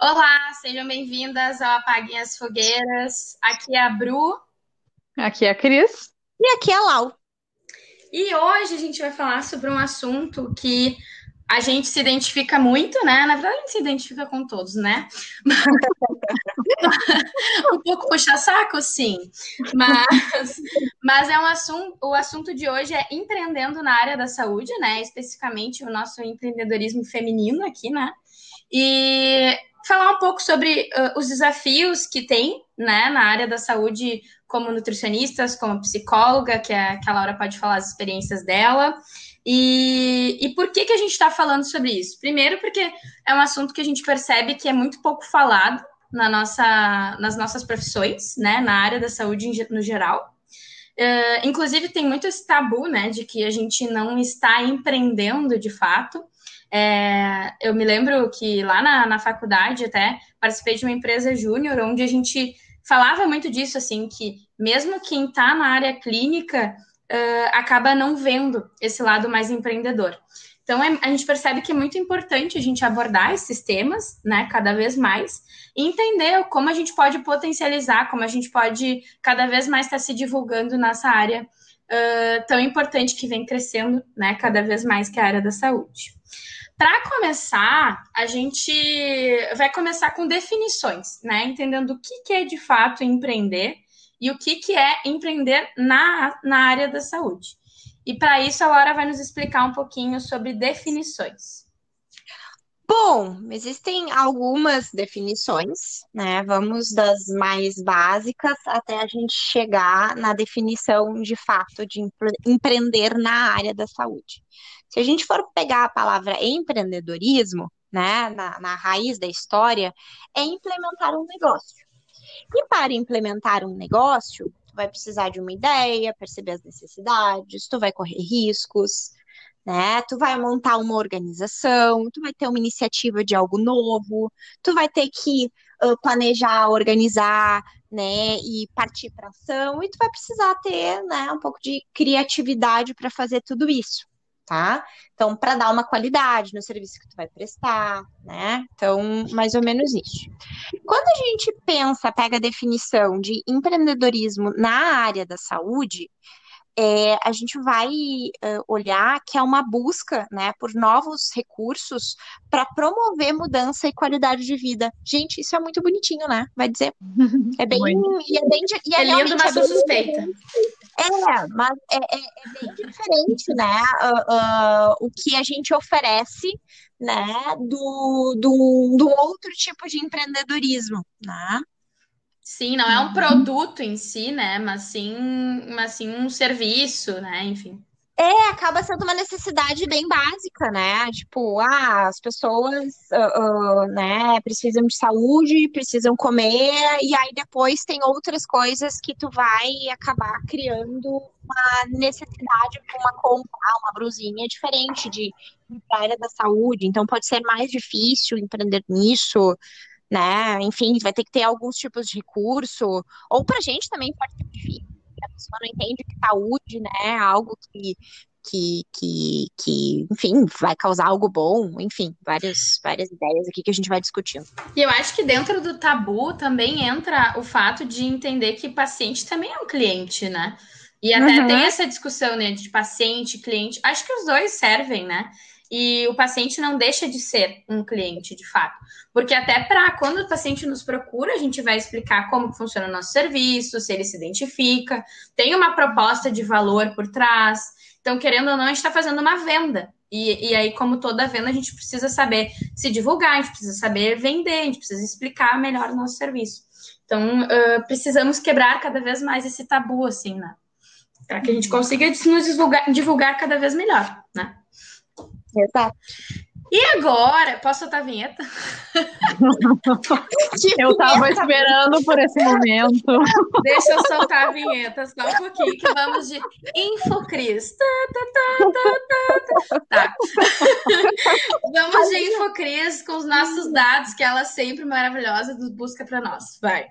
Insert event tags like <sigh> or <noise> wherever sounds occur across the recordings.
Olá, sejam bem-vindas ao Apaguem as Fogueiras. Aqui é a Bru. Aqui é a Cris. E aqui é a Lau. E hoje a gente vai falar sobre um assunto que a gente se identifica muito, né? Na verdade, a gente se identifica com todos, né? <laughs> um pouco puxa-saco, sim. Mas, mas é um assunto. O assunto de hoje é empreendendo na área da saúde, né? Especificamente o nosso empreendedorismo feminino aqui, né? E falar um pouco sobre uh, os desafios que tem, né, na área da saúde como nutricionistas, como psicóloga, que, é, que a Laura pode falar as experiências dela. E, e por que, que a gente está falando sobre isso? Primeiro, porque é um assunto que a gente percebe que é muito pouco falado na nossa, nas nossas profissões, né, na área da saúde no geral. Uh, inclusive, tem muito esse tabu, né, de que a gente não está empreendendo de fato. É, eu me lembro que lá na, na faculdade até participei de uma empresa júnior, onde a gente falava muito disso, assim, que mesmo quem está na área clínica uh, acaba não vendo esse lado mais empreendedor. Então, é, a gente percebe que é muito importante a gente abordar esses temas, né, cada vez mais, e entender como a gente pode potencializar, como a gente pode cada vez mais estar se divulgando nessa área uh, tão importante que vem crescendo, né, cada vez mais, que é a área da saúde. Para começar, a gente vai começar com definições, né? Entendendo o que, que é de fato empreender e o que, que é empreender na, na área da saúde. E para isso, a Laura vai nos explicar um pouquinho sobre definições. Bom, existem algumas definições, né? Vamos das mais básicas até a gente chegar na definição de fato de empreender na área da saúde. Se a gente for pegar a palavra empreendedorismo, né, na, na raiz da história, é implementar um negócio. E para implementar um negócio, tu vai precisar de uma ideia, perceber as necessidades, tu vai correr riscos, né? Tu vai montar uma organização, tu vai ter uma iniciativa de algo novo, tu vai ter que uh, planejar, organizar, né, e partir para ação, e tu vai precisar ter, né, um pouco de criatividade para fazer tudo isso, tá? Então, para dar uma qualidade no serviço que tu vai prestar, né? Então, mais ou menos isso. Quando a gente pensa, pega a definição de empreendedorismo na área da saúde, é, a gente vai uh, olhar que é uma busca né, por novos recursos para promover mudança e qualidade de vida. Gente, isso é muito bonitinho, né? Vai dizer. É bem. E é, bem e é, é lindo, mas é suspeita. É, mas é, é, é, bem diferente, né? Uh, uh, o que a gente oferece, né? Do, do, do outro tipo de empreendedorismo, né? Sim, não é um uhum. produto em si, né? Mas sim, mas sim um serviço, né? Enfim. É, acaba sendo uma necessidade bem básica, né? Tipo, ah, as pessoas, uh, uh, né, precisam de saúde, precisam comer, e aí depois tem outras coisas que tu vai acabar criando uma necessidade uma compra, uma brusinha diferente de, de área da saúde. Então pode ser mais difícil empreender nisso, né? Enfim, vai ter que ter alguns tipos de recurso, ou para a gente também pode ser difícil, a pessoa não entende que saúde, né, é algo que, que, que, que, enfim, vai causar algo bom, enfim, várias, várias ideias aqui que a gente vai discutindo. E eu acho que dentro do tabu também entra o fato de entender que paciente também é um cliente, né? E até uhum. tem essa discussão, né, de paciente, cliente. Acho que os dois servem, né? E o paciente não deixa de ser um cliente de fato. Porque até para quando o paciente nos procura, a gente vai explicar como funciona o nosso serviço, se ele se identifica, tem uma proposta de valor por trás. Então, querendo ou não, a gente está fazendo uma venda. E, e aí, como toda venda, a gente precisa saber se divulgar, a gente precisa saber vender, a gente precisa explicar melhor o nosso serviço. Então, uh, precisamos quebrar cada vez mais esse tabu, assim, né? Para que a gente consiga nos divulgar, divulgar cada vez melhor, né? Exato. E agora, posso soltar a vinheta? <laughs> eu tava esperando por esse momento. <laughs> Deixa eu soltar a vinheta só um pouquinho, que vamos de Infocris. Tá, tá, tá, tá, <laughs> vamos de Infocris com os nossos dados, que ela sempre maravilhosa busca para nós. Vai.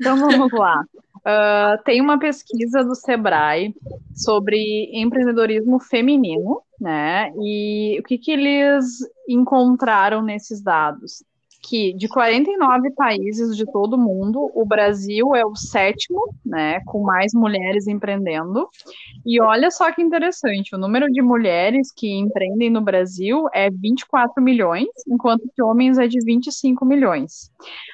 Então vamos lá. Uh, tem uma pesquisa do Sebrae sobre empreendedorismo feminino, né? E o que, que eles encontraram nesses dados? Que de 49 países de todo o mundo, o Brasil é o sétimo, né, com mais mulheres empreendendo. E olha só que interessante, o número de mulheres que empreendem no Brasil é 24 milhões, enquanto que homens é de 25 milhões.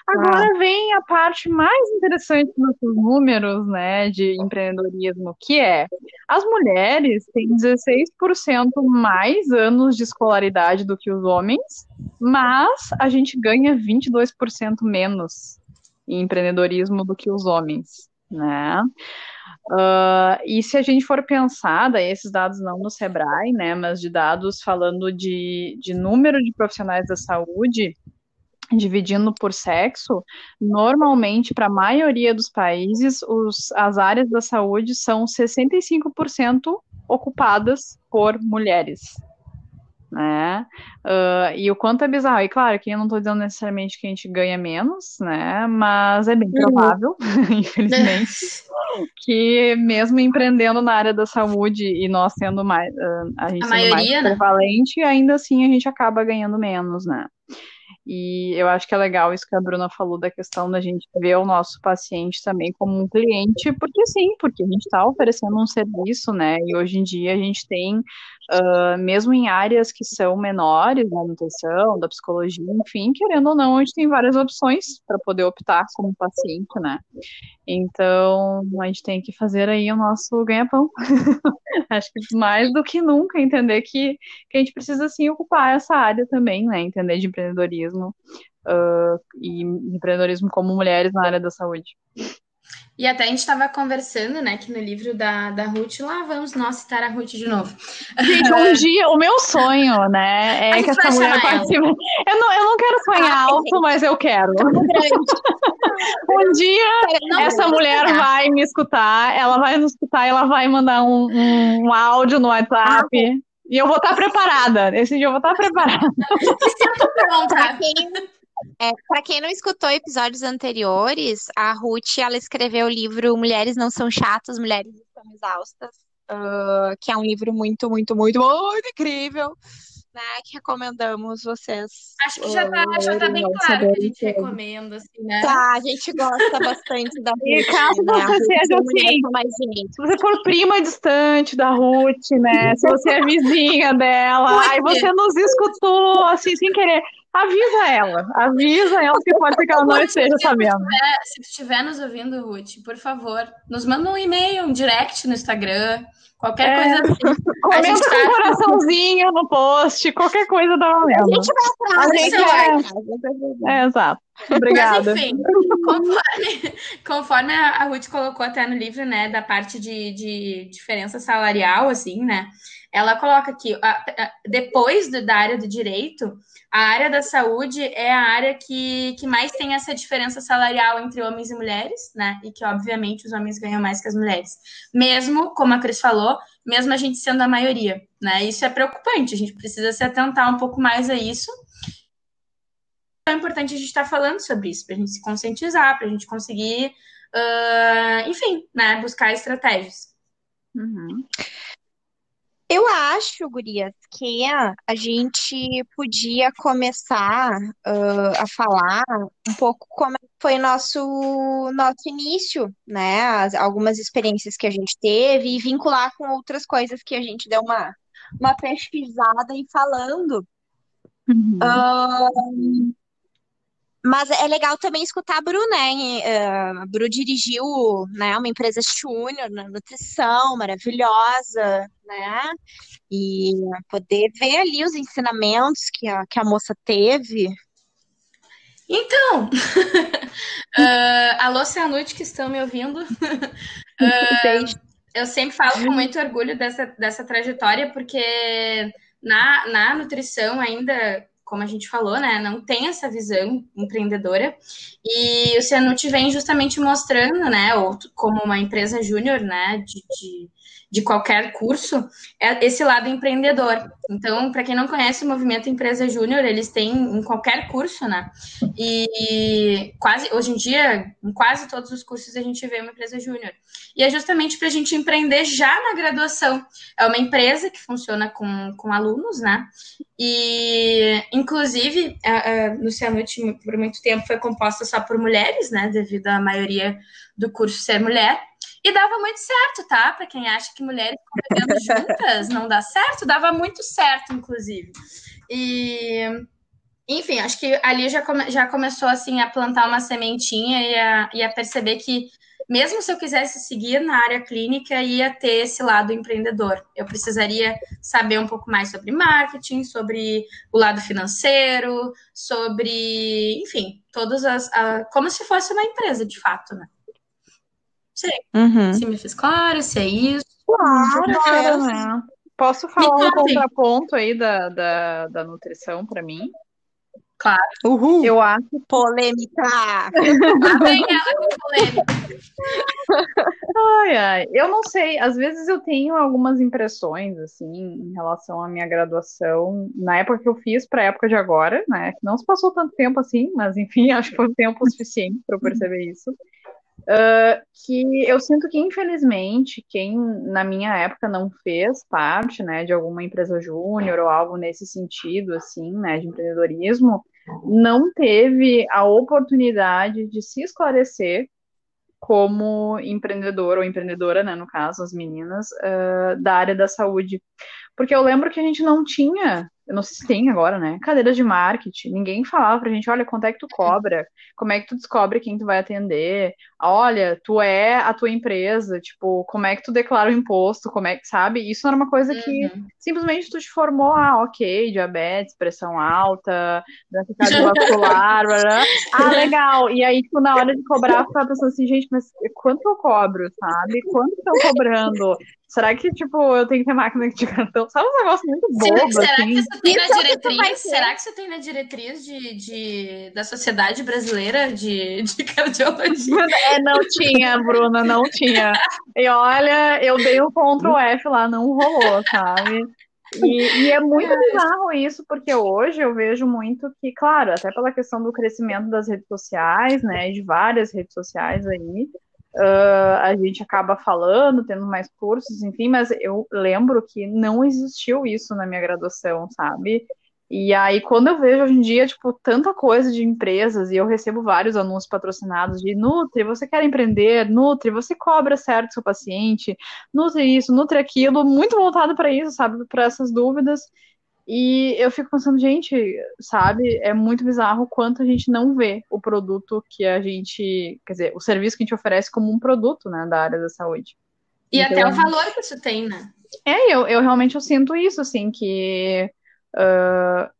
Agora ah. vem a parte mais interessante dos números, né, de empreendedorismo, que é as mulheres têm 16% mais anos de escolaridade do que os homens, mas a gente ganha 22% menos em empreendedorismo do que os homens, né? Uh, e se a gente for pensar, esses dados não no Sebrae, né, mas de dados falando de, de número de profissionais da saúde, dividindo por sexo, normalmente, para a maioria dos países, os, as áreas da saúde são 65% ocupadas por mulheres. Né? Uh, e o quanto é bizarro. E claro, aqui eu não estou dizendo necessariamente que a gente ganha menos, né? Mas é bem uhum. provável, uhum. <laughs> infelizmente, <laughs> que mesmo empreendendo na área da saúde e nós sendo mais, uh, a gente a sendo maioria, mais né? prevalente, ainda assim a gente acaba ganhando menos, né? E eu acho que é legal isso que a Bruna falou da questão da gente ver o nosso paciente também como um cliente, porque sim, porque a gente está oferecendo um serviço, né? E hoje em dia a gente tem, uh, mesmo em áreas que são menores, da nutrição, da psicologia, enfim, querendo ou não, a gente tem várias opções para poder optar como paciente, né? Então a gente tem que fazer aí o nosso ganha-pão. <laughs> acho que mais do que nunca entender que, que a gente precisa sim ocupar essa área também, né? Entender de empreendedorismo empreendedorismo uh, e empreendedorismo como mulheres na área da saúde. E até a gente estava conversando, né, que no livro da, da Ruth, lá vamos nós citar a Ruth de novo. Gente, um <laughs> dia, o meu sonho, né, é que essa mulher participe. Eu não, eu não quero sonhar ah, alto, mas eu quero. <laughs> um dia, não, essa mulher vai me escutar, ela vai nos escutar, ela vai mandar um, um, um áudio no WhatsApp. Ah, e eu vou estar preparada. Esse dia eu vou estar preparada. <laughs> Para quem, é, para quem não escutou episódios anteriores, a Ruth ela escreveu o livro Mulheres Não São Chatas, Mulheres Estão Exaustas, uh, que é um livro muito, muito, muito, muito incrível né, que recomendamos vocês. Acho que já tá, já tá bem claro que a gente recomenda, assim, né? Tá, a gente gosta bastante da <laughs> Ruth. E caso né? você seja assim, se você for prima distante da Ruth, né? Se você é vizinha dela, aí você nos escutou, assim, sem querer. Avisa ela, avisa ela que pode ser que ela não esteja sabendo. Se tu estiver nos ouvindo, Ruth, por favor, nos manda um e-mail, um direct no Instagram, Qualquer é, coisa assim. <laughs> Comenta com um tá coraçãozinho no post, qualquer coisa dá valendo. A gente vai atrás. A gente é... é, exato. Obrigada. Mas, enfim, conforme, <laughs> conforme a Ruth colocou até no livro, né, da parte de, de diferença salarial, assim, né, ela coloca que depois do, da área do direito, a área da saúde é a área que, que mais tem essa diferença salarial entre homens e mulheres, né? E que, obviamente, os homens ganham mais que as mulheres. Mesmo, como a Cris falou, mesmo a gente sendo a maioria, né? Isso é preocupante, a gente precisa se atentar um pouco mais a isso. É importante a gente estar falando sobre isso, para a gente se conscientizar, para a gente conseguir, uh, enfim, né, buscar estratégias. Uhum. Eu acho, Gurias, que a gente podia começar uh, a falar um pouco como foi nosso nosso início, né? As, algumas experiências que a gente teve e vincular com outras coisas que a gente deu uma, uma pesquisada e falando. Uhum. Uh, mas é legal também escutar a Bru, né? A Bru dirigiu né, uma empresa júnior na nutrição, maravilhosa, né? E poder ver ali os ensinamentos que a, que a moça teve. Então, uh, <laughs> alô, Cianute, que estão me ouvindo. <laughs> uh, eu sempre falo com muito orgulho dessa, dessa trajetória, porque na, na nutrição ainda como a gente falou, né, não tem essa visão empreendedora. E o Cianut vem justamente mostrando, né, como uma empresa júnior, né, de, de, de, qualquer curso, é esse lado empreendedor. Então, para quem não conhece o movimento Empresa Júnior, eles têm em qualquer curso, né, E quase hoje em dia, em quase todos os cursos, a gente vê uma empresa júnior. E é justamente para a gente empreender já na graduação. É uma empresa que funciona com, com alunos, né? E, inclusive, a, a, no Cianute, por muito tempo, foi composta só por mulheres, né? Devido à maioria do curso ser mulher. E dava muito certo, tá? Para quem acha que mulheres convivendo <laughs> juntas não dá certo, dava muito certo, inclusive. E, enfim, acho que ali já, come, já começou assim a plantar uma sementinha e a, e a perceber que mesmo se eu quisesse seguir na área clínica, ia ter esse lado empreendedor. Eu precisaria saber um pouco mais sobre marketing, sobre o lado financeiro, sobre, enfim, todas as. A, como se fosse uma empresa, de fato, né? Sei. Uhum. Se me fiz claro, se é isso. Claro, claro né? Posso falar um contraponto aí da, da, da nutrição para mim? Claro. Uhul. Eu acho. Polêmica! vem ela com polêmica. Ai, ai. Eu não sei. Às vezes eu tenho algumas impressões, assim, em relação à minha graduação. Na época que eu fiz, para a época de agora, né? Não se passou tanto tempo assim, mas enfim, <laughs> acho que foi tempo suficiente para eu perceber isso. Uh, que eu sinto que, infelizmente, quem na minha época não fez parte, né, de alguma empresa júnior ou algo nesse sentido, assim, né, de empreendedorismo, não teve a oportunidade de se esclarecer como empreendedor ou empreendedora, né, no caso, as meninas, uh, da área da saúde. Porque eu lembro que a gente não tinha eu não sei se tem agora, né? Cadeiras de marketing. Ninguém falava pra gente, olha, quanto é que tu cobra? Como é que tu descobre quem tu vai atender? Olha, tu é a tua empresa, tipo, como é que tu declara o imposto? Como é que, sabe? Isso era uma coisa que uhum. simplesmente tu te formou, ah, ok, diabetes, pressão alta, doença <laughs> cardiovascular, ah, legal. E aí, tipo, na hora de cobrar, tu tava pensando assim, gente, mas quanto eu cobro, sabe? Quanto estão cobrando? Será que, tipo, eu tenho que ter máquina de cartão? Sabe um negócio muito bobo, será, assim? que isso tem na diretriz? Será que isso tem na diretriz de, de, da Sociedade Brasileira de, de Cardiologia? <laughs> É, não tinha, Bruna, não tinha. E olha, eu dei o um Ctrl F lá, não rolou, sabe? E, e, é muito bizarro isso, porque hoje eu vejo muito que, claro, até pela questão do crescimento das redes sociais, né, de várias redes sociais aí, Uh, a gente acaba falando, tendo mais cursos, enfim, mas eu lembro que não existiu isso na minha graduação, sabe? E aí, quando eu vejo hoje em dia, tipo, tanta coisa de empresas, e eu recebo vários anúncios patrocinados de Nutri, você quer empreender, Nutri, você cobra certo seu paciente, Nutri isso, Nutri aquilo, muito voltado para isso, sabe? Para essas dúvidas. E eu fico pensando, gente, sabe, é muito bizarro o quanto a gente não vê o produto que a gente, quer dizer, o serviço que a gente oferece como um produto, né, da área da saúde. E então, até o valor que isso tem, né? É, eu, eu realmente eu sinto isso, assim, que uh,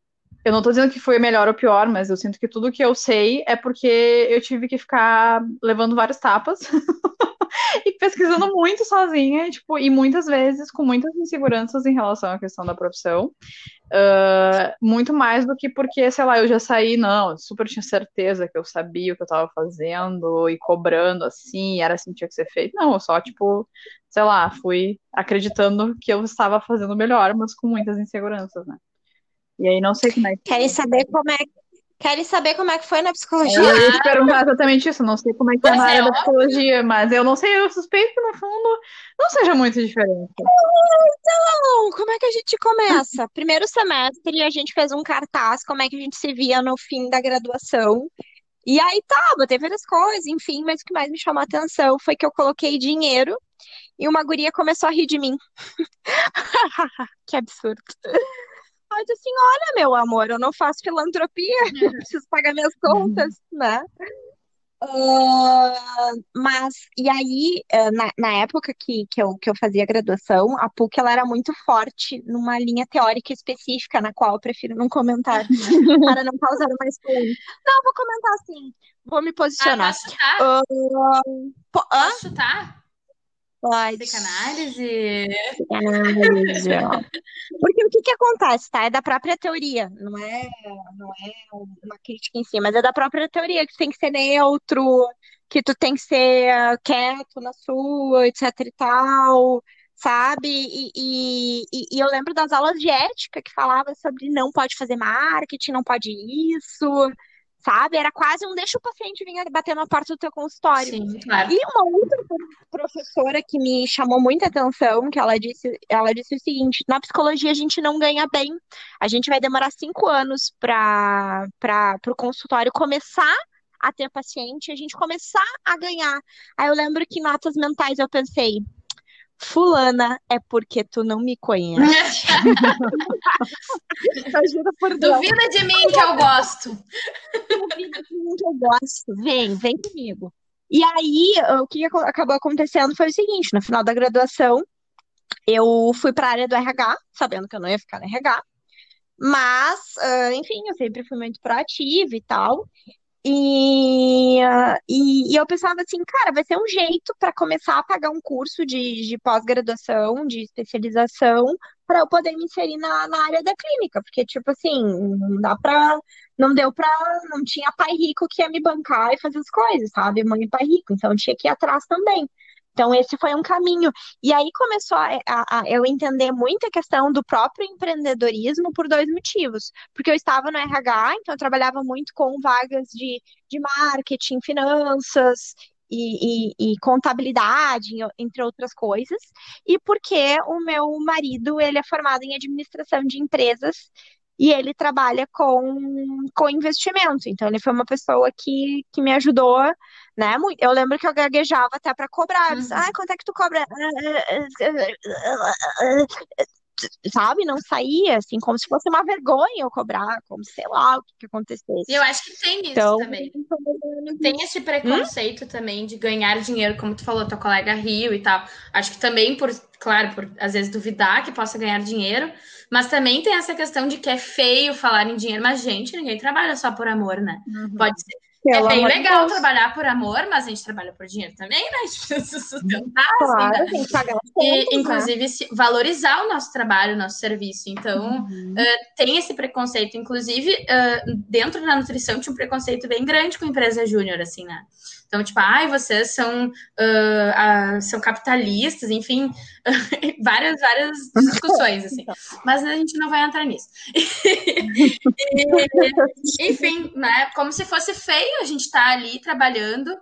eu não tô dizendo que foi melhor ou pior, mas eu sinto que tudo que eu sei é porque eu tive que ficar levando várias tapas <laughs> e pesquisando muito sozinha, tipo, e muitas vezes com muitas inseguranças em relação à questão da profissão. Uh, muito mais do que porque, sei lá, eu já saí, não, super tinha certeza que eu sabia o que eu estava fazendo e cobrando assim, era assim que tinha que ser feito. Não, eu só, tipo, sei lá, fui acreditando que eu estava fazendo melhor, mas com muitas inseguranças, né? E aí não sei como é que. Querem saber como é Querem saber como é que foi na psicologia? Eu ia te perguntar exatamente isso. Não sei como é que é na área é, da psicologia, mas eu não sei, eu suspeito que no fundo não seja muito diferente. Então, como é que a gente começa? <laughs> Primeiro semestre, a gente fez um cartaz, como é que a gente se via no fim da graduação. E aí tá, botei várias coisas, enfim, mas o que mais me chamou a atenção foi que eu coloquei dinheiro e uma guria começou a rir de mim. <laughs> que absurdo. Ela disse assim: olha, meu amor, eu não faço filantropia, <laughs> eu preciso pagar minhas contas, né? Uh, mas, e aí, uh, na, na, época que, que, eu, que eu fazia graduação, a PUC ela era muito forte numa linha teórica específica, na qual eu prefiro não comentar, <laughs> para não causar mais polêmica. Não, vou comentar assim, vou me posicionar. Ah, posso chutar? Uh, po posso chutar? Pode. Psicanálise. Psicanálise. Porque o que, que acontece, tá? É da própria teoria, não é, não é uma crítica em si, mas é da própria teoria que tu tem que ser neutro, que tu tem que ser quieto na sua, etc e tal, sabe? E, e, e, eu lembro das aulas de ética que falava sobre não pode fazer marketing, não pode isso, sabe? Era quase um deixa o paciente vir bater na porta do teu consultório. Sim, claro. E uma outra professora que me chamou muita atenção, que ela disse, ela disse o seguinte: na psicologia a gente não ganha bem. A gente vai demorar cinco anos para o consultório começar a ter paciente, a gente começar a ganhar. Aí eu lembro que em notas mentais eu pensei, Fulana é porque tu não me conhece. <laughs> por Duvida de mim que eu gosto. Duvida de mim que eu gosto. Vem, vem comigo. E aí, o que acabou acontecendo foi o seguinte: no final da graduação, eu fui para a área do RH, sabendo que eu não ia ficar no RH. Mas, enfim, eu sempre fui muito proativa e tal. E, e, e, eu pensava assim, cara, vai ser um jeito para começar a pagar um curso de, de pós-graduação, de especialização, para eu poder me inserir na, na área da clínica, porque, tipo assim, não dá pra. Não deu pra. Não tinha pai rico que ia me bancar e fazer as coisas, sabe? Mãe e pai rico, então tinha que ir atrás também. Então, esse foi um caminho. E aí começou a, a, a, eu entender muito a questão do próprio empreendedorismo por dois motivos. Porque eu estava no RH, então eu trabalhava muito com vagas de, de marketing, finanças e, e, e contabilidade, entre outras coisas. E porque o meu marido, ele é formado em administração de empresas e ele trabalha com, com investimento. Então, ele foi uma pessoa que, que me ajudou, né? Eu lembro que eu gaguejava até para cobrar. Uhum. Ah, quanto é que tu cobra? Sabe, não saía, assim, como se fosse uma vergonha eu cobrar, como sei lá o que, que acontecesse. Eu acho que tem isso então, também. Tem esse preconceito hum? também de ganhar dinheiro, como tu falou, tua colega Rio e tal. Acho que também por, claro, por às vezes duvidar que possa ganhar dinheiro, mas também tem essa questão de que é feio falar em dinheiro, mas gente, ninguém trabalha só por amor, né? Uhum. Pode ser pelo é bem legal Deus. trabalhar por amor, mas a gente trabalha por dinheiro também, né? <laughs> A gente precisa sustentar. Claro, assim, né? tem que pagar e? Inclusive, valorizar o nosso trabalho, o nosso serviço. Então, uhum. uh, tem esse preconceito. Inclusive, uh, dentro da nutrição tinha um preconceito bem grande com empresa júnior, assim, né? Então, tipo, ai, vocês são, uh, uh, são capitalistas, enfim, <laughs> várias, várias discussões, assim. Mas a gente não vai entrar nisso. <laughs> e, enfim, né? Como se fosse feio a gente estar tá ali trabalhando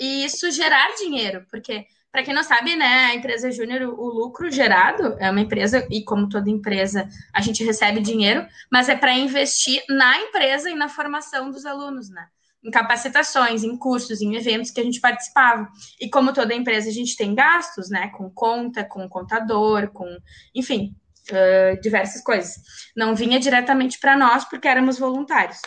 e isso gerar dinheiro, porque para quem não sabe, né, a empresa júnior, o lucro gerado é uma empresa, e como toda empresa, a gente recebe dinheiro, mas é para investir na empresa e na formação dos alunos, né? Em capacitações, em cursos, em eventos que a gente participava. E como toda empresa, a gente tem gastos, né? Com conta, com contador, com, enfim, uh, diversas coisas. Não vinha diretamente para nós porque éramos voluntários.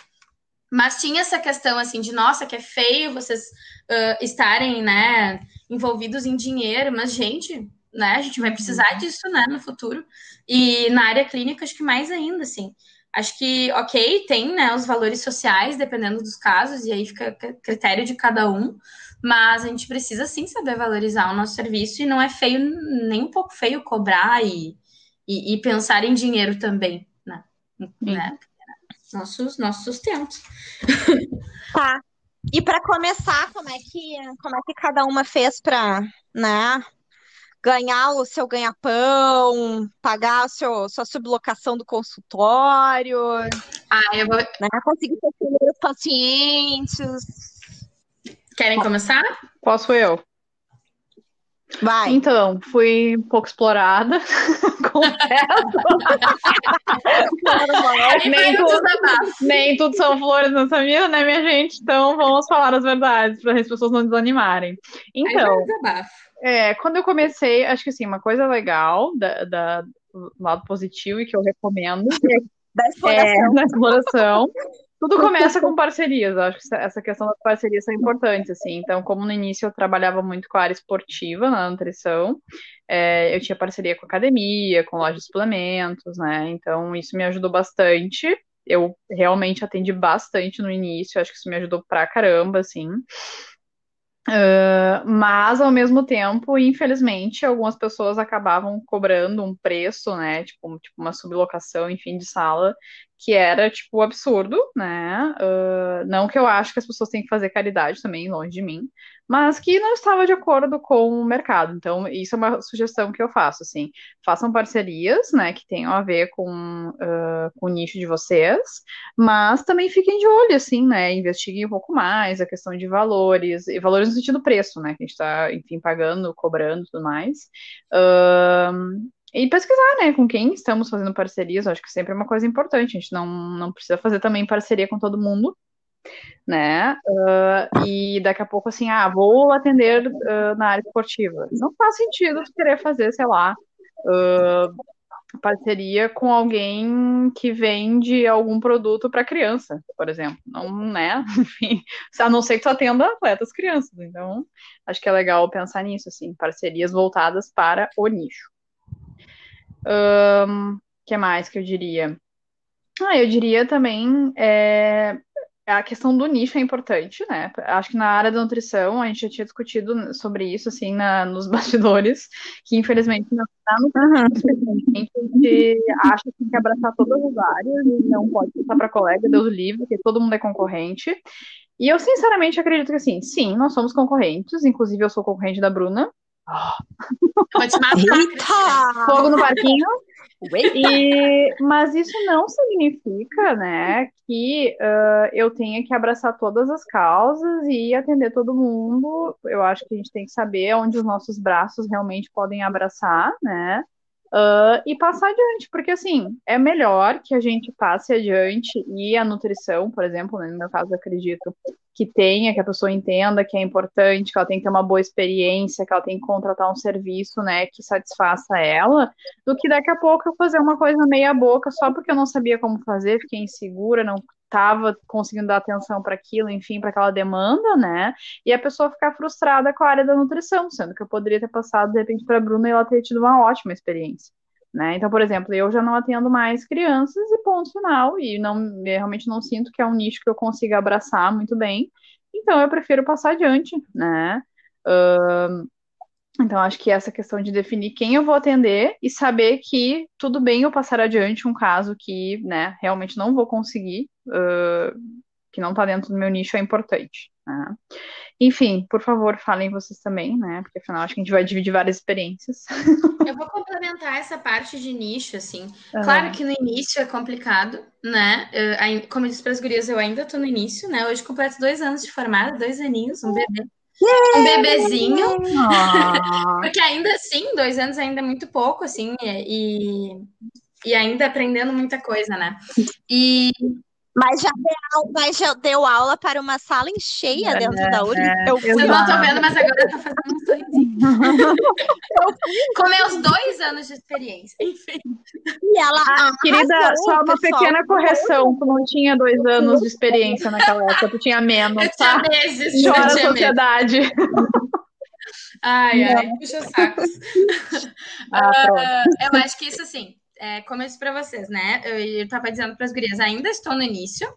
Mas tinha essa questão assim de nossa, que é feio vocês uh, estarem, né, envolvidos em dinheiro, mas gente, né, a gente vai precisar uhum. disso, né, no futuro. E na área clínica, acho que mais ainda, assim. Acho que, ok, tem né, os valores sociais, dependendo dos casos, e aí fica critério de cada um, mas a gente precisa sim saber valorizar o nosso serviço e não é feio, nem um pouco feio cobrar e, e, e pensar em dinheiro também, né? né? Nossos, nossos sustentos. <laughs> Tá. E para começar, como é que como é que cada uma fez para, né, ganhar o seu ganha-pão, pagar a seu, sua sublocação do consultório. Ah, eu vou. Né? Conseguir ter os pacientes. Querem começar? Posso eu? Vai. Então, fui um pouco explorada, <laughs> confesso. nem, tudo, nem tudo são flores nessa vida, né, minha gente? Então, vamos falar as verdades para as pessoas não desanimarem. Então, é, quando eu comecei, acho que assim, uma coisa legal da, da do lado positivo e que eu recomendo <laughs> da exploração. É, da exploração. Tudo começa com <laughs> parcerias, acho que essa questão das parcerias é importante, assim. Então, como no início eu trabalhava muito com a área esportiva na nutrição, é, eu tinha parceria com academia, com loja de suplementos, né? Então, isso me ajudou bastante. Eu realmente atendi bastante no início, acho que isso me ajudou pra caramba, assim. Uh, mas ao mesmo tempo, infelizmente, algumas pessoas acabavam cobrando um preço, né? Tipo, tipo uma sublocação, enfim, de sala, que era tipo absurdo, né? Uh, não que eu acho que as pessoas têm que fazer caridade também, longe de mim, mas que não estava de acordo com o mercado. Então, isso é uma sugestão que eu faço, assim, façam parcerias, né, que tenham a ver com, uh, com o nicho de vocês, mas também fiquem de olho, assim, né, investiguem um pouco mais a questão de valores, e valores no sentido preço, né, que a gente está, enfim, pagando, cobrando e tudo mais. Uh, e pesquisar, né, com quem estamos fazendo parcerias, acho que sempre é uma coisa importante, a gente não, não precisa fazer também parceria com todo mundo, né? Uh, e daqui a pouco, assim, ah, vou atender uh, na área esportiva. Não faz sentido querer fazer, sei lá, uh, parceria com alguém que vende algum produto para criança, por exemplo. Não, né? <laughs> Enfim, a não ser que tu atenda atletas crianças. Então, acho que é legal pensar nisso, assim, parcerias voltadas para o nicho. O um, que mais que eu diria? Ah, eu diria também é, a questão do nicho é importante, né? Acho que na área da nutrição a gente já tinha discutido sobre isso, assim, na, nos <laughs> bastidores, que infelizmente não está no uhum. <laughs> a gente acha que tem que abraçar todas as áreas e não pode passar para colega, Deus livre, porque todo mundo é concorrente. E eu sinceramente acredito que assim, sim, nós somos concorrentes, inclusive eu sou concorrente da Bruna. Vou te matar. Fogo no parquinho. E, mas isso não significa, né, que uh, eu tenha que abraçar todas as causas e atender todo mundo. Eu acho que a gente tem que saber onde os nossos braços realmente podem abraçar, né? Uh, e passar adiante, porque assim, é melhor que a gente passe adiante e a nutrição, por exemplo, né, no meu caso, acredito que tenha, que a pessoa entenda que é importante, que ela tem que ter uma boa experiência, que ela tem que contratar um serviço, né, que satisfaça ela, do que daqui a pouco eu fazer uma coisa meia boca só porque eu não sabia como fazer, fiquei insegura, não estava conseguindo dar atenção para aquilo, enfim, para aquela demanda, né? E a pessoa ficar frustrada com a área da nutrição, sendo que eu poderia ter passado de repente para a Bruna e ela ter tido uma ótima experiência. Né? Então, por exemplo, eu já não atendo mais crianças e ponto final, e não realmente não sinto que é um nicho que eu consiga abraçar muito bem, então eu prefiro passar adiante, né? Uh, então, acho que essa questão de definir quem eu vou atender e saber que tudo bem eu passar adiante um caso que, né, realmente não vou conseguir, uh, que não está dentro do meu nicho, é importante. Né? Enfim, por favor, falem vocês também, né? Porque afinal acho que a gente vai dividir várias experiências. Eu vou complementar essa parte de nicho, assim. Uhum. Claro que no início é complicado, né? Eu, como eu disse para as gurias, eu ainda estou no início, né? Hoje completo dois anos de formada, dois aninhos, um bebê. Um bebezinho. Porque ainda assim, dois anos ainda é muito pouco, assim, e, e ainda aprendendo muita coisa, né? E mas já, deu, mas já deu aula para uma sala cheia é, dentro da Uri. É, eu, eu não tô vendo, mas agora eu tô fazendo um sorrisinho. Com meus dois anos de experiência, enfim. E ela, ah, querida, só uma pessoal. pequena correção. Tu não tinha dois anos de experiência naquela época, tu tinha menos, eu tá? Tinha meses, Chora a sociedade. Ai, ai, puxa sacos. Ah, uh, eu acho que isso, assim, é, como eu disse para vocês, né? Eu estava dizendo para as gurias, ainda estou no início,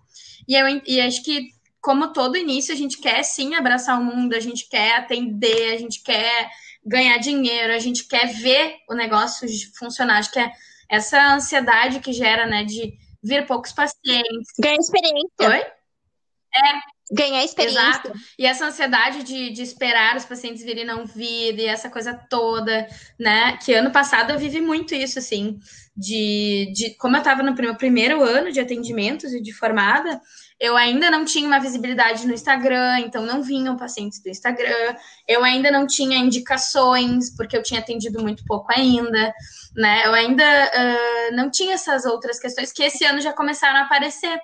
e, eu, e acho que, como todo início, a gente quer sim abraçar o mundo, a gente quer atender, a gente quer ganhar dinheiro, a gente quer ver o negócio funcionar. Acho que é essa ansiedade que gera, né, de vir poucos pacientes. Ganhar experiência. Oi? É, Ganhar experiência. Exato. E essa ansiedade de, de esperar os pacientes virem não vir, e essa coisa toda, né? Que ano passado eu vivi muito isso, assim, de, de como eu estava no meu primeiro ano de atendimentos e de formada, eu ainda não tinha uma visibilidade no Instagram, então não vinham pacientes do Instagram, eu ainda não tinha indicações, porque eu tinha atendido muito pouco ainda, né? Eu ainda uh, não tinha essas outras questões que esse ano já começaram a aparecer.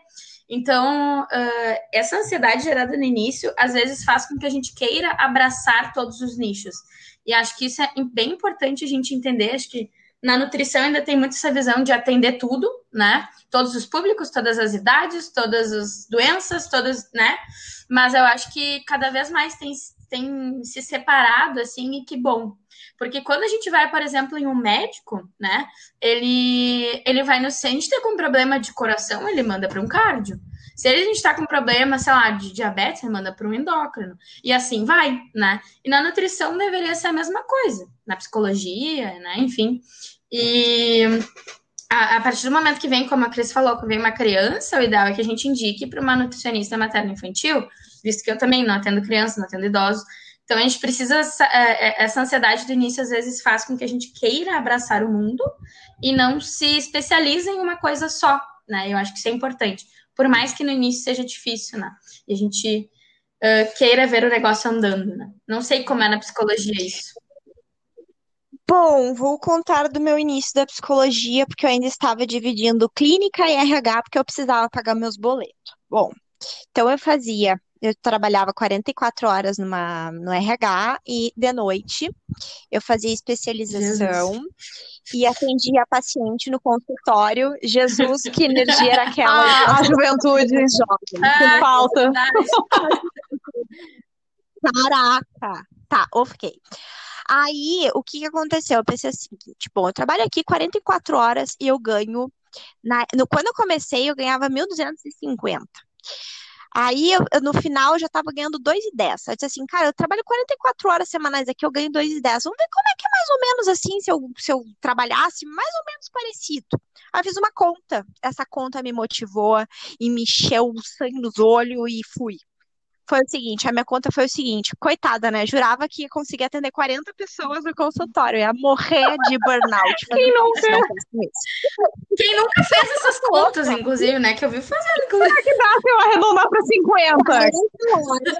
Então, uh, essa ansiedade gerada no início, às vezes faz com que a gente queira abraçar todos os nichos. E acho que isso é bem importante a gente entender. Acho que na nutrição ainda tem muito essa visão de atender tudo, né? Todos os públicos, todas as idades, todas as doenças, todas, né? Mas eu acho que cada vez mais tem, tem se separado, assim, e que bom. Porque quando a gente vai, por exemplo, em um médico, né? Ele, ele vai no. Tem tá com problema de coração, ele manda para um cardio. Se a gente está com problema, sei lá, de diabetes, ele manda para um endócrino. E assim vai, né? E na nutrição deveria ser a mesma coisa. Na psicologia, né? Enfim. E a, a, partir do momento que vem, como a Cris falou, que vem uma criança, o ideal é que a gente indique para uma nutricionista materno-infantil, visto que eu também não atendo criança, não atendo idosos, Então a gente precisa é, é, essa ansiedade do início às vezes faz com que a gente queira abraçar o mundo e não se especialize em uma coisa só, né? Eu acho que isso é importante, por mais que no início seja difícil, né? E a gente uh, queira ver o negócio andando, né? Não sei como é na psicologia isso. Bom, vou contar do meu início da psicologia, porque eu ainda estava dividindo clínica e RH, porque eu precisava pagar meus boletos. Bom, então eu fazia eu trabalhava 44 horas numa, no RH e de noite eu fazia especialização Jesus. e atendia a paciente no consultório. Jesus, que energia era aquela? Ah, a juventude jovem, ah, falta. Caraca! Tá, ok. Aí, o que, que aconteceu? Eu pensei assim, tipo, eu trabalho aqui 44 horas e eu ganho. Na, no, quando eu comecei, eu ganhava 1.250. Aí, eu, eu, no final, eu já tava ganhando 2,10. Eu disse assim, cara, eu trabalho 44 horas semanais aqui, eu ganho 2,10. Vamos ver como é que é mais ou menos assim, se eu, se eu trabalhasse mais ou menos parecido. Aí eu fiz uma conta. Essa conta me motivou e me encheu o sangue nos olhos e fui foi o seguinte, a minha conta foi o seguinte, coitada, né? Jurava que ia conseguir atender 40 pessoas no consultório, ia morrer de burnout. Quem nunca? Quem nunca fez essas contas, inclusive, né? Que eu vi fazendo. Será que dá se eu arredondar para 50? 40 horas.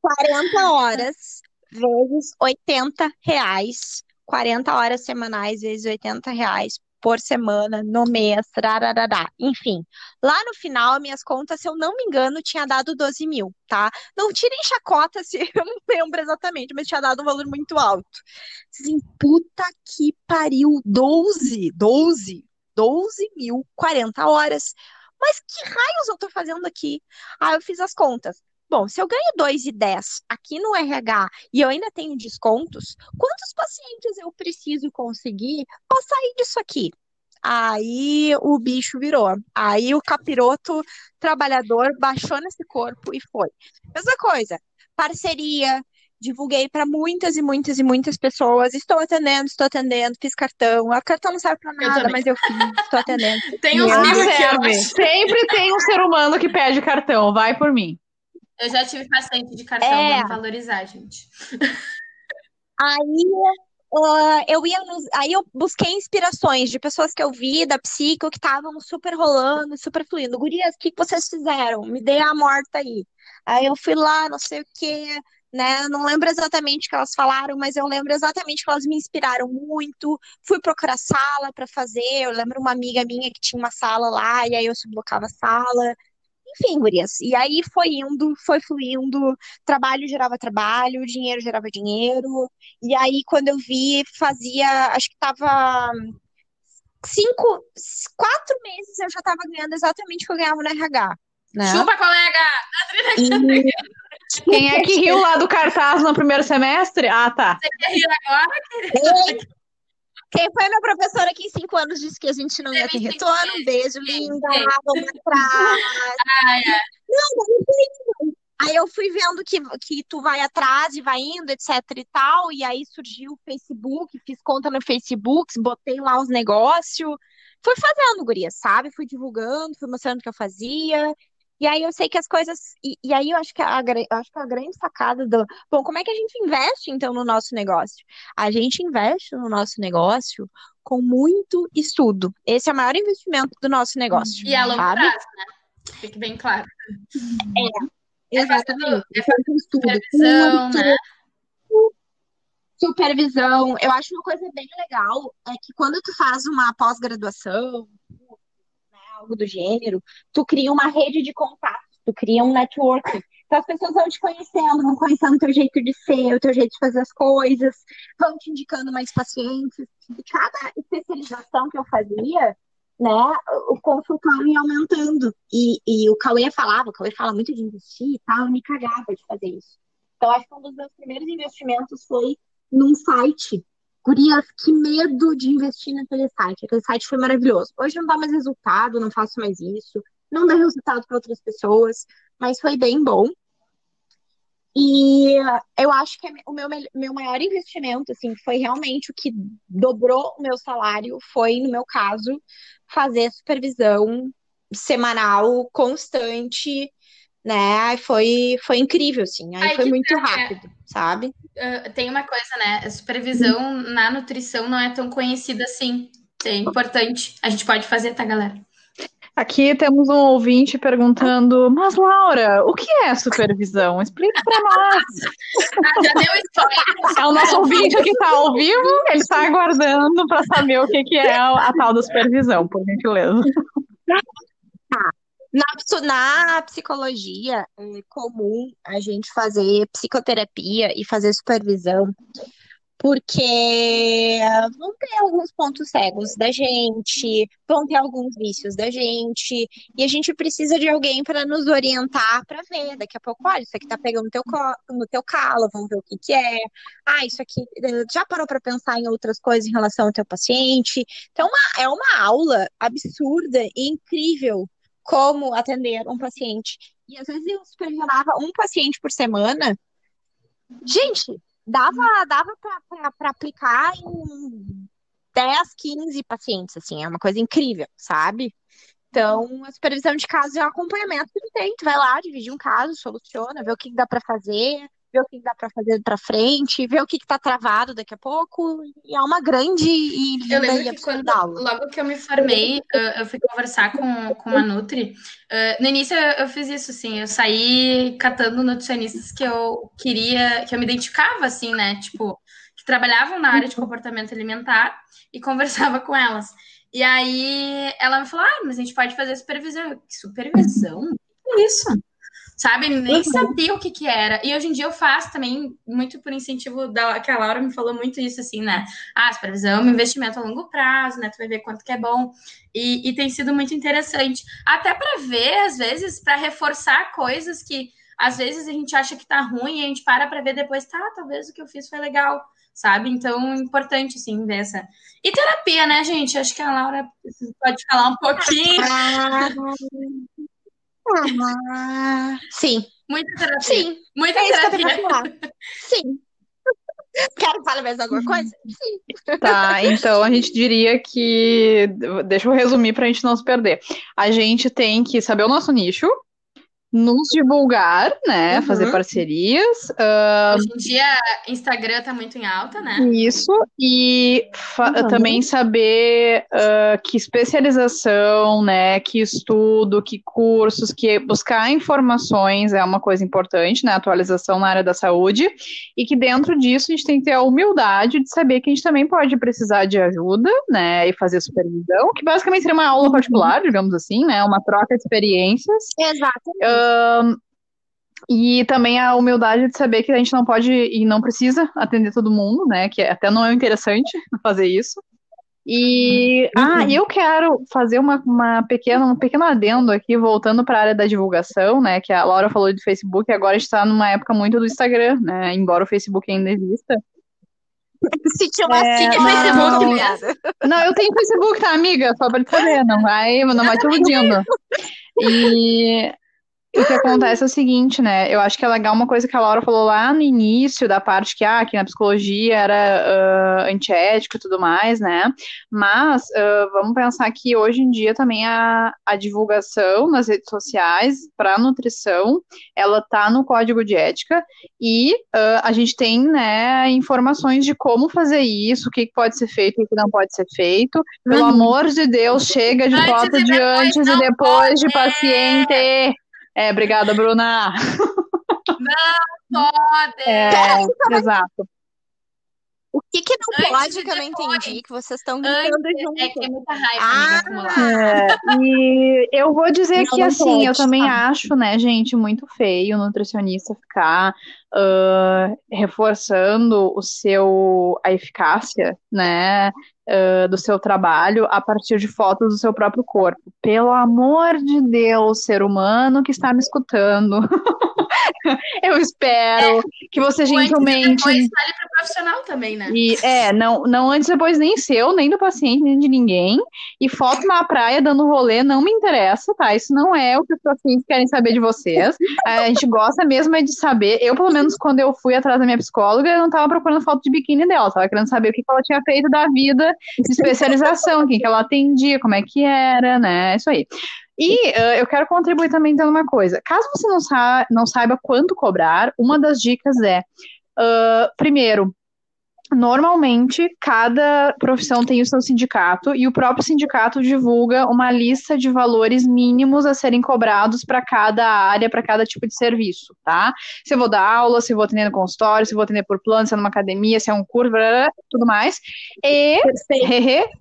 40 horas vezes 80 reais. 40 horas semanais vezes 80 reais por semana, no mês, rararará. enfim. Lá no final, minhas contas, se eu não me engano, tinha dado 12 mil, tá? Não tirem chacota se <laughs> eu não lembro exatamente, mas tinha dado um valor muito alto. Assim, puta que pariu, 12, 12, 12 mil, 40 horas. Mas que raios eu tô fazendo aqui? Aí eu fiz as contas. Bom, se eu ganho 2,10 aqui no RH e eu ainda tenho descontos, quantos pacientes eu preciso conseguir para sair disso aqui? Aí o bicho virou. Aí o capiroto trabalhador baixou nesse corpo e foi. Mesma coisa, parceria, divulguei para muitas e muitas e muitas pessoas. Estou atendendo, estou atendendo, fiz cartão. O cartão não serve para nada, eu mas eu fiz, estou atendendo. <laughs> tem uns serve. Sempre tem um ser humano que pede cartão, vai por mim. Eu já tive paciente de cartão, é. vamos valorizar, gente. Aí uh, eu ia nos, aí eu busquei inspirações de pessoas que eu vi da psico que estavam super rolando, super fluindo. Gurias, o que, vocês fizeram? Me dê a morta aí. Aí eu fui lá, não sei o quê, né? Não lembro exatamente o que elas falaram, mas eu lembro exatamente que elas me inspiraram muito. Fui procurar sala para fazer. Eu lembro uma amiga minha que tinha uma sala lá, e aí eu sublocava a sala. Enfim, gurias. E aí foi indo, foi fluindo, trabalho gerava trabalho, dinheiro gerava dinheiro. E aí, quando eu vi, fazia, acho que tava cinco, quatro meses eu já tava ganhando exatamente o que eu ganhava no RH. Né? Chupa, colega! E... Quem é que riu lá do cartaz no primeiro semestre? Ah, tá. Você quer rir agora, querida? Quem foi minha professora que em cinco anos disse que a gente não ia ter retorno? Um beijo, linda. Vamos atrás. Não, Aí eu fui vendo que, que tu vai atrás e vai indo, etc e tal. E aí surgiu o Facebook, fiz conta no Facebook, botei lá os negócios. Fui fazendo, guria, sabe? Fui divulgando, fui mostrando o que eu fazia. E aí eu sei que as coisas. E, e aí eu acho que, a, eu acho que a grande sacada do. Bom, como é que a gente investe, então, no nosso negócio? A gente investe no nosso negócio com muito estudo. Esse é o maior investimento do nosso negócio. E a longo sabe? prazo, né? Fique bem claro. É, exatamente. É fazer estudo. Supervisão, né? Supervisão. Eu acho uma coisa bem legal é que quando tu faz uma pós-graduação, algo do gênero, tu cria uma rede de contatos, tu cria um network. Então as pessoas vão te conhecendo, vão conhecendo o teu jeito de ser, o teu jeito de fazer as coisas, vão te indicando mais pacientes. E cada especialização que eu fazia, né, o consultório ia aumentando. E, e o Cauê falava, o Cauê fala muito de investir e tal, eu me cagava de fazer isso. Então, acho que um dos meus primeiros investimentos foi num site Gurias, que medo de investir naquele site. Aquele site foi maravilhoso. Hoje não dá mais resultado, não faço mais isso. Não dá resultado para outras pessoas, mas foi bem bom. E eu acho que o meu, meu maior investimento, assim, foi realmente o que dobrou o meu salário, foi, no meu caso, fazer supervisão semanal, constante, né? Foi, foi incrível, assim. Aí, Aí foi muito tá, né? rápido, sabe? Uh, tem uma coisa, né? A supervisão na nutrição não é tão conhecida assim. É importante. A gente pode fazer, tá, galera? Aqui temos um ouvinte perguntando, mas Laura, o que é supervisão? Explica para nós. Ah, já deu spoiler. É o nosso ouvinte que está ao vivo, ele está aguardando para saber o que, que é a tal da supervisão, por gentileza. Na, na psicologia, é comum a gente fazer psicoterapia e fazer supervisão, porque vão ter alguns pontos cegos da gente, vão ter alguns vícios da gente, e a gente precisa de alguém para nos orientar para ver. Daqui a pouco, olha, isso aqui tá pegando no teu, no teu calo, vamos ver o que que é. Ah, isso aqui, eh, já parou para pensar em outras coisas em relação ao teu paciente? Então, uma- é uma aula absurda e incrível como atender um paciente. E às vezes eu supervisionava um paciente por semana. Gente, dava, dava para aplicar em 10, 15 pacientes, assim, é uma coisa incrível, sabe? Então, a supervisão de casos é um acompanhamento que tu tem. Tu vai lá, divide um caso, soluciona, vê o que dá para fazer, vê o que dá para fazer para frente, vê o que que tá travado daqui a pouco. E é uma grande e Eu linda lembro e que quando, aula. logo que eu me formei, eu fui conversar com, com uma Nutri. Uh, no início eu, eu fiz isso, assim, eu saí catando nutricionistas que eu queria, que eu me identificava, assim, né? Tipo, que trabalhavam na área de comportamento alimentar e conversava com elas. E aí ela me falou: Ah, mas a gente pode fazer supervisão. Eu, "Que supervisão? O que é isso? Sabe? Nem Uhum. sabia o que que era. E hoje em dia eu faço também, muito por incentivo da que a Laura me falou muito isso, assim, né? Ah, supervisão é um investimento a longo prazo, né? Tu vai ver quanto que é bom. E, e tem sido muito interessante. Até para ver, às vezes, para reforçar coisas que às vezes a gente acha que tá ruim e a gente para para ver depois, tá, talvez o que eu fiz foi legal, sabe? Então, é importante, sim, ver essa. E terapia, né, gente? Acho que a Laura pode falar um pouquinho. Ah, sim, Muita terapia. sim, Muita é isso que eu tenho terapia. pra falar. Sim. <laughs> Quero que fale mais alguma coisa? Sim. Tá, então a gente diria que. Deixa eu resumir para a gente não se perder. A gente tem que saber o nosso nicho, nos divulgar, né? Uhum. Fazer parcerias. ah, Hoje em dia, Instagram tá muito em alta, né? Isso, e Uhum. também saber ah, que especialização, né, que estudo, que cursos, que buscar informações é uma coisa importante, né, atualização na área da saúde, e que dentro disso a gente tem que ter a humildade de saber que a gente também pode precisar de ajuda, né, e fazer supervisão, que basicamente seria uma aula particular, digamos assim, né, uma troca de experiências, Exatamente. e também a humildade de saber que a gente não pode e não precisa atender todo mundo, né? Que até não é interessante <laughs> fazer isso. E ah, e eu quero fazer uma, uma pequena, um pequeno adendo aqui, voltando para a área da divulgação, né? Que a Laura falou do Facebook, e agora a gente está numa época muito do Instagram, né? Embora o Facebook ainda exista. <laughs> Senti uma É, sigla, não. Não, eu tenho Facebook, tá, amiga? Só pra te saber, não vai, não vai te <laughs> iludindo. E o que acontece é o seguinte, né? Eu acho que é legal uma coisa que a Laura falou lá no início da parte que, ah, que na psicologia era ah, antiético e tudo mais, né? Mas ah, vamos pensar que hoje em dia também a, a divulgação nas redes sociais para nutrição, ela tá no código de ética e ah, a gente tem, né, informações de como fazer isso, o que pode ser feito e o que não pode ser feito. Pelo Uhum. amor de Deus, chega de Antes foto de antes e depois de pode. paciente. É, obrigada, Bruna. Pode. É, exato. O que que não Antes pode que eu não entendi? Que vocês estão gritando Antes, junto. é que é muita raiva, Ah. amiga, acumulada. É, e eu vou dizer Não, que, não assim, eu pode, também tá. acho, né, gente, muito feio o nutricionista ficar ah, reforçando o seu, a eficácia, né, ah, do seu trabalho a partir de fotos do seu próprio corpo. Pelo amor de Deus, ser humano que está me escutando, <laughs> eu espero que você O antes profissional também, né? e é, não, não antes depois nem seu, nem do paciente, nem de ninguém. E foto na praia dando rolê não me interessa, tá? Isso não é o que os pacientes querem saber de vocês. A gente gosta mesmo é de saber. Eu, pelo menos, quando eu fui atrás da minha psicóloga, eu não tava procurando foto de biquíni dela, tava querendo saber o que que ela tinha feito da vida de especialização, quem que ela atendia, como é que era, né? Isso aí. E uh, eu quero contribuir também dando uma coisa. Caso você não, sa não saiba quanto cobrar, uma das dicas é, uh, primeiro, Normalmente, cada profissão tem o seu sindicato e o próprio sindicato divulga uma lista de valores mínimos a serem cobrados para cada área, para cada tipo de serviço, tá? Se eu vou dar aula, se eu vou atender no consultório, se eu vou atender por plano, se é numa academia, se é um curso, blá, blá, tudo mais. E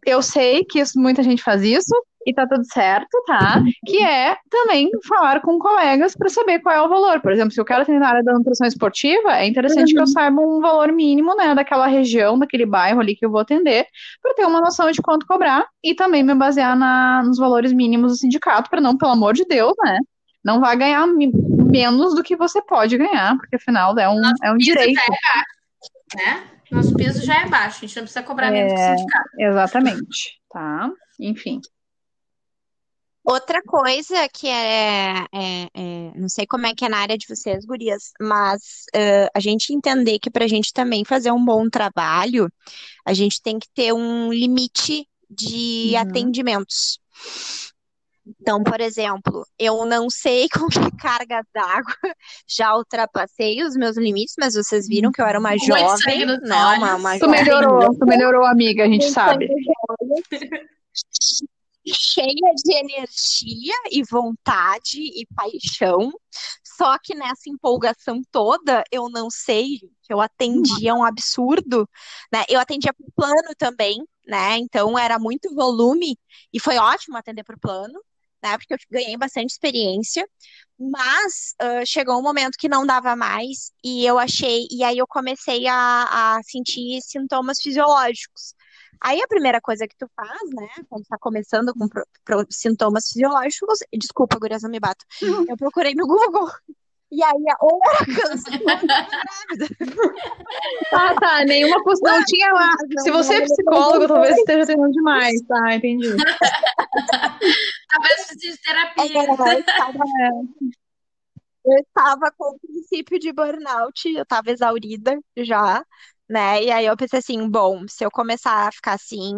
eu sei <laughs> que muita gente faz isso, e tá tudo certo, tá? Que é também falar com colegas para saber qual é o valor. Por exemplo, se eu quero atender na área da nutrição esportiva, é interessante uhum. que eu uhum. saiba um valor mínimo, né, daquela região, daquele bairro ali que eu vou atender, para ter uma noção de quanto cobrar e também me basear na, nos valores mínimos do sindicato, para não, pelo amor de Deus, né? Não vai ganhar menos do que você pode ganhar, porque afinal é um, é um direito. É baixo, né? Nosso piso já é baixo, a gente não precisa cobrar menos é, que o sindicato. Exatamente, tá? Enfim. Outra coisa que é, é, é, não sei como é que é na área de vocês, gurias, mas uh, a gente entender que para a gente também fazer um bom trabalho, a gente tem que ter um limite de uhum. atendimentos. Então, por exemplo, eu não sei <laughs> com que carga d'água já ultrapassei os meus limites, mas vocês viram que eu era uma jovem, não, uma, uma tu jovem. melhorou, tu melhorou, amiga, a gente sabe <laughs> cheia de energia e vontade e paixão. Só que nessa empolgação toda, eu não sei, eu atendia um absurdo, né? Eu atendia por plano também, né? Então era muito volume e foi ótimo atender por plano, né? Porque eu ganhei bastante experiência, mas uh, chegou um momento que não dava mais e eu achei, e aí eu comecei a, a sentir sintomas fisiológicos. Aí a primeira coisa que tu faz, né, quando tá começando com pro, pro, sintomas fisiológicos, desculpa, gurias, não me bato. Uhum. Eu procurei no Google. <laughs> E aí, ou era câncer, Tá, tá, nenhuma possibilidade. Não tinha lá. Não, Se você é psicólogo, talvez esteja tendo demais, tá? Entendi. <laughs> talvez precise de terapia. <laughs> É, eu estava com o princípio de burnout, eu estava exaurida já né? E aí eu pensei assim, bom, se eu começar a ficar assim,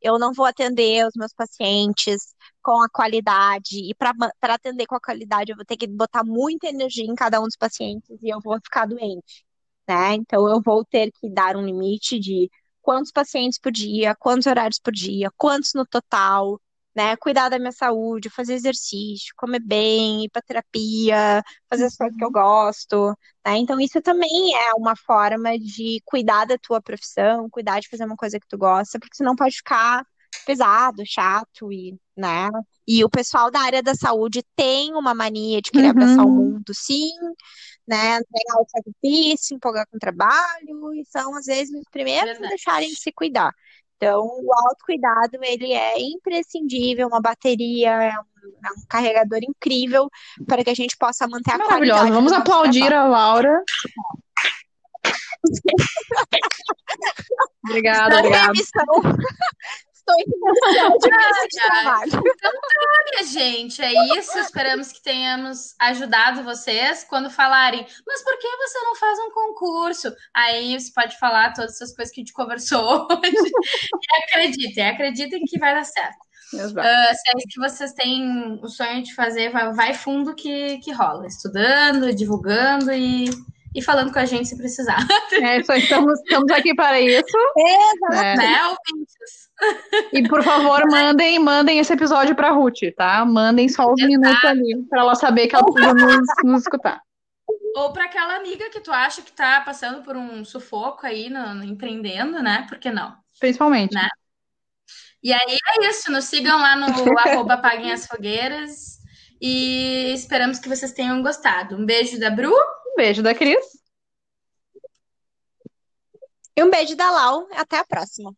eu não vou atender os meus pacientes com a qualidade, e para atender com a qualidade eu vou ter que botar muita energia em cada um dos pacientes e eu vou ficar doente, né? Então eu vou ter que dar um limite de quantos pacientes por dia, quantos horários por dia, quantos no total, né? Cuidar da minha saúde, fazer exercício, comer bem, ir para terapia, fazer as coisas que eu gosto, né? Então isso também é uma forma de cuidar da tua profissão, cuidar de fazer uma coisa que tu gosta, porque senão pode ficar pesado, chato e, né? E o pessoal da área da saúde tem uma mania de querer uhum. abraçar o mundo, sim, né? Pegar o sacrifício, empolgar com o trabalho, e são às vezes os primeiros a deixarem de se cuidar. Então, o autocuidado, ele é imprescindível, uma bateria, é um, é um carregador incrível para que a gente possa manter a Maravilhosa. Vamos aplaudir a Laura. <laughs> obrigada, obrigada. Estou em trabalho. Então tá, minha gente. É isso. Esperamos que tenhamos ajudado vocês quando falarem, mas por que você não faz um concurso? Aí você pode falar todas essas coisas que a gente conversou <laughs> hoje. e acreditem, acreditem que vai dar certo. Uh, se é isso que vocês têm o sonho de fazer, vai, vai fundo que, que rola. Estudando, divulgando e e falando com a gente se precisar. <laughs> É, só estamos, estamos aqui para isso. Exato. É. Né? E por favor, <laughs> mandem, mandem esse episódio para a Ruth, tá? Mandem só os Exato. minutos ali, para ela saber que ela precisa nos, nos escutar. Ou para aquela amiga que tu acha que está passando por um sufoco aí, no, no, empreendendo, né? Por que não? Principalmente. Né? E aí é isso, nos sigam lá no <laughs> arroba Paguem as Fogueiras e esperamos que vocês tenham gostado. Um beijo da Bru. Um beijo da Cris. E um beijo da Lau. Até a próxima.